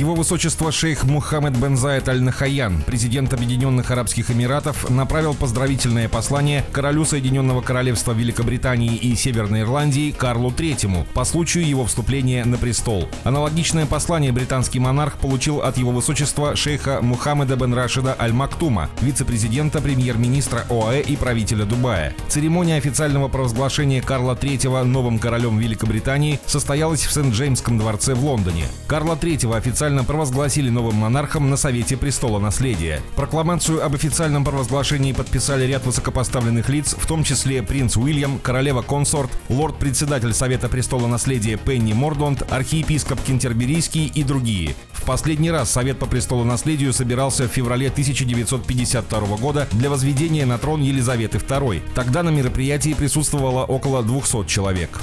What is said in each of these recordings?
Его высочество шейх Мухаммед бен Заид Аль-Нахаян, президент Объединенных Арабских Эмиратов, направил поздравительное послание королю Соединенного Королевства Великобритании и Северной Ирландии Карлу III по случаю его вступления на престол. Аналогичное послание британский монарх получил от его высочества шейха Мухаммеда бен Рашида Аль-Мактума, вице-президента, премьер-министра ОАЭ и правителя Дубая. Церемония официального провозглашения Карла III новым королем Великобритании состоялась в Сент-Джеймском дворце в Лондоне. Карла III официально официально провозгласили новым монархом на Совете престола наследия. Прокламацию об официальном провозглашении подписали ряд высокопоставленных лиц, в том числе принц Уильям, королева-консорт, лорд-председатель Совета престола наследия Пенни Мордонт, архиепископ Кентерберийский и другие. В последний раз Совет по престолу наследию собирался в феврале 1952 года для возведения на трон Елизаветы II. Тогда на мероприятии присутствовало около 200 человек.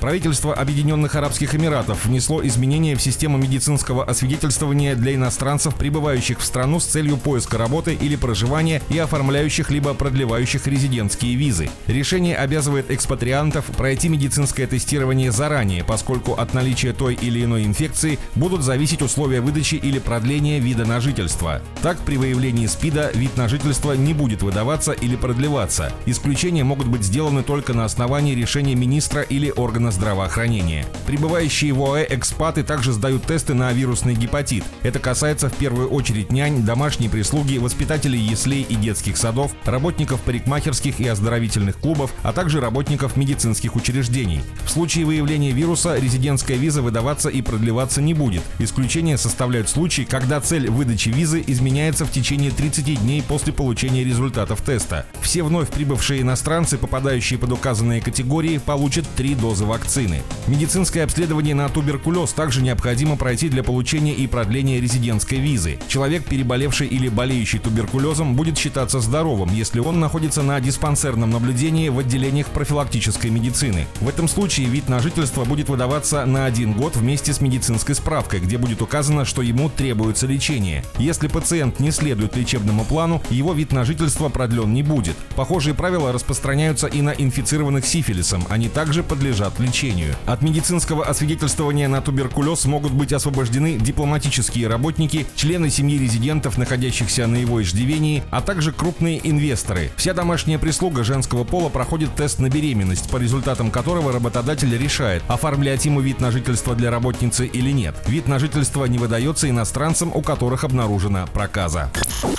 Правительство Объединенных Арабских Эмиратов внесло изменения в систему медицинского освидетельствования для иностранцев, прибывающих в страну с целью поиска работы или проживания и оформляющих либо продлевающих резидентские визы. Решение обязывает экспатриантов пройти медицинское тестирование заранее, поскольку от наличия той или иной инфекции будут зависеть исключить условия выдачи или продления вида на жительство. Так, при выявлении СПИДа вид на жительство не будет выдаваться или продлеваться. Исключения могут быть сделаны только на основании решения министра или органа здравоохранения. Прибывающие в ОАЭ экспаты также сдают тесты на вирусный гепатит. Это касается в первую очередь нянь, домашней прислуги, воспитателей яслей и детских садов, работников парикмахерских и оздоровительных клубов, а также работников медицинских учреждений. В случае выявления вируса резидентская виза выдаваться и продлеваться не будет. Исключение исключение составляют случаи, когда цель выдачи визы изменяется в течение 30 дней после получения результатов теста. Все вновь прибывшие иностранцы, попадающие под указанные категории, получат три дозы вакцины. Медицинское обследование на туберкулез также необходимо пройти для получения и продления резидентской визы. Человек, переболевший или болеющий туберкулезом, будет считаться здоровым, если он находится на диспансерном наблюдении в отделениях профилактической медицины. В этом случае вид на жительство будет выдаваться на один год вместе с медицинской справкой, где будет будет указано, что ему требуется лечение. Если пациент не следует лечебному плану, его вид на жительство продлен не будет. Похожие правила распространяются и на инфицированных сифилисом, они также подлежат лечению. От медицинского освидетельствования на туберкулез могут быть освобождены дипломатические работники, члены семьи резидентов, находящихся на его иждивении, а также крупные инвесторы. Вся домашняя прислуга женского пола проходит тест на беременность, по результатам которого работодатель решает, оформлять ему вид на жительство для работницы или нет. Вид на жительство свидетельство не выдается иностранцам, у которых обнаружена проказа.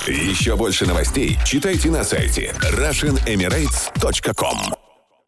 Еще больше новостей читайте на сайте RussianEmirates.com